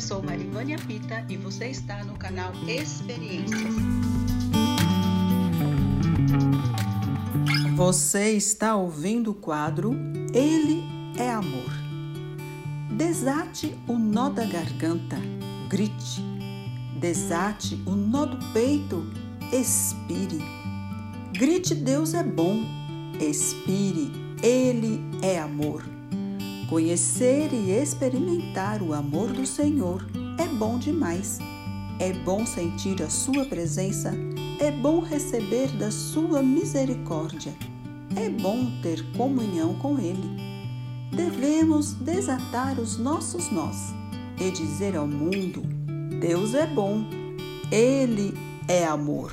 sou Marivânia Pita e você está no canal Experiências. Você está ouvindo o quadro Ele é Amor. Desate o nó da garganta, grite. Desate o nó do peito, expire. Grite: Deus é bom, expire, Ele é amor. Conhecer e experimentar o amor do Senhor é bom demais. É bom sentir a Sua presença, é bom receber da Sua misericórdia, é bom ter comunhão com Ele. Devemos desatar os nossos nós e dizer ao mundo: Deus é bom, Ele é amor.